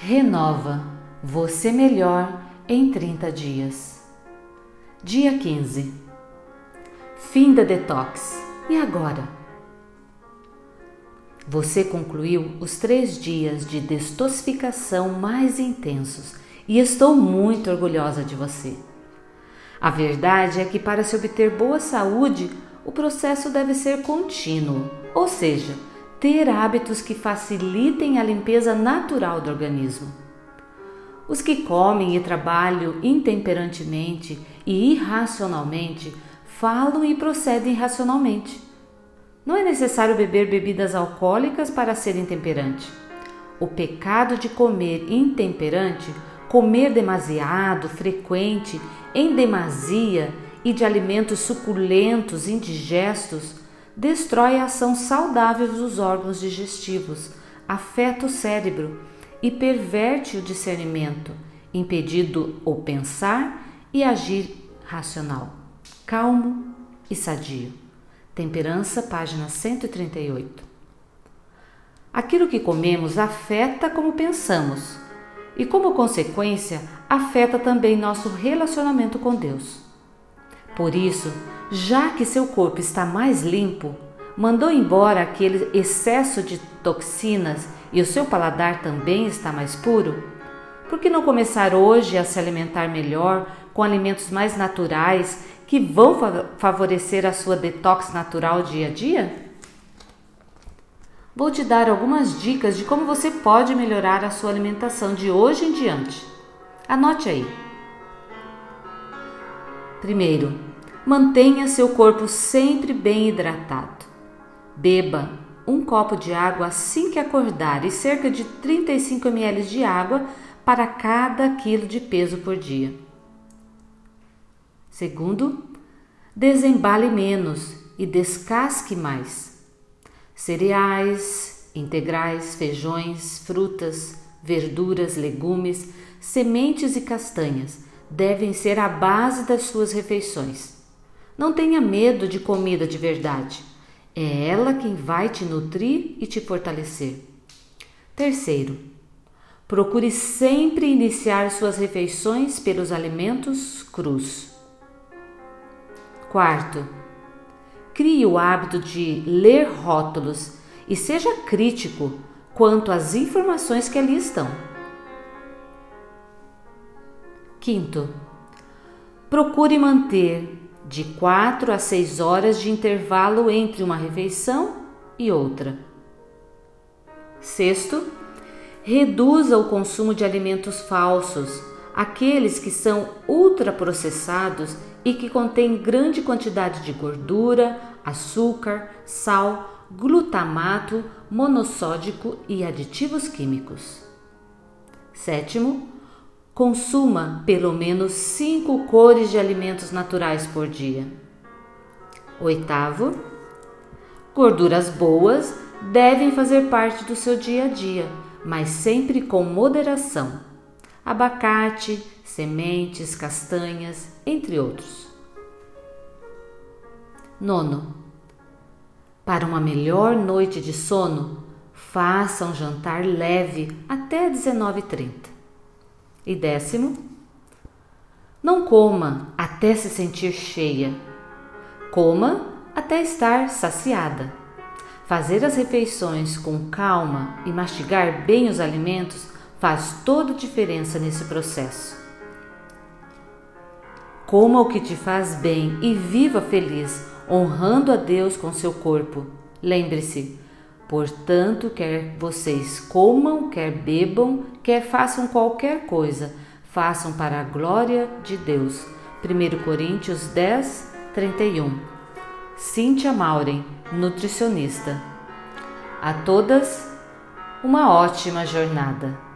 Renova você melhor em 30 dias. Dia 15. Fim da detox. E agora? Você concluiu os três dias de destoxificação mais intensos e estou muito orgulhosa de você. A verdade é que para se obter boa saúde, o processo deve ser contínuo, ou seja, ter hábitos que facilitem a limpeza natural do organismo. Os que comem e trabalham intemperantemente e irracionalmente falam e procedem irracionalmente. Não é necessário beber bebidas alcoólicas para ser intemperante. O pecado de comer intemperante, comer demasiado, frequente, em demasia e de alimentos suculentos, indigestos, destrói a ação saudável dos órgãos digestivos, afeta o cérebro e perverte o discernimento, impedindo o pensar e agir racional, calmo e sadio. Temperança, página 138. Aquilo que comemos afeta como pensamos e, como consequência, afeta também nosso relacionamento com Deus. Por isso, já que seu corpo está mais limpo, mandou embora aquele excesso de toxinas e o seu paladar também está mais puro? Por que não começar hoje a se alimentar melhor com alimentos mais naturais que vão favorecer a sua detox natural dia a dia? Vou te dar algumas dicas de como você pode melhorar a sua alimentação de hoje em diante. Anote aí. Primeiro, Mantenha seu corpo sempre bem hidratado. Beba um copo de água assim que acordar e cerca de 35 ml de água para cada quilo de peso por dia. Segundo, desembale menos e descasque mais. Cereais, integrais, feijões, frutas, verduras, legumes, sementes e castanhas devem ser a base das suas refeições. Não tenha medo de comida de verdade. É ela quem vai te nutrir e te fortalecer. Terceiro, procure sempre iniciar suas refeições pelos alimentos crus. Quarto, crie o hábito de ler rótulos e seja crítico quanto às informações que ali estão. Quinto, procure manter de 4 a 6 horas de intervalo entre uma refeição e outra. Sexto, reduza o consumo de alimentos falsos, aqueles que são ultraprocessados e que contêm grande quantidade de gordura, açúcar, sal, glutamato, monossódico e aditivos químicos. Sétimo, Consuma pelo menos cinco cores de alimentos naturais por dia. Oitavo, gorduras boas devem fazer parte do seu dia a dia, mas sempre com moderação. Abacate, sementes, castanhas, entre outros. Nono, para uma melhor noite de sono, faça um jantar leve até 19h30. E décimo, não coma até se sentir cheia. Coma até estar saciada. Fazer as refeições com calma e mastigar bem os alimentos faz toda a diferença nesse processo. Coma o que te faz bem e viva feliz, honrando a Deus com seu corpo. Lembre-se, Portanto, quer vocês comam, quer bebam, quer façam qualquer coisa, façam para a glória de Deus. 1 Coríntios 10, 31. Cíntia Mauren, nutricionista. A todas, uma ótima jornada.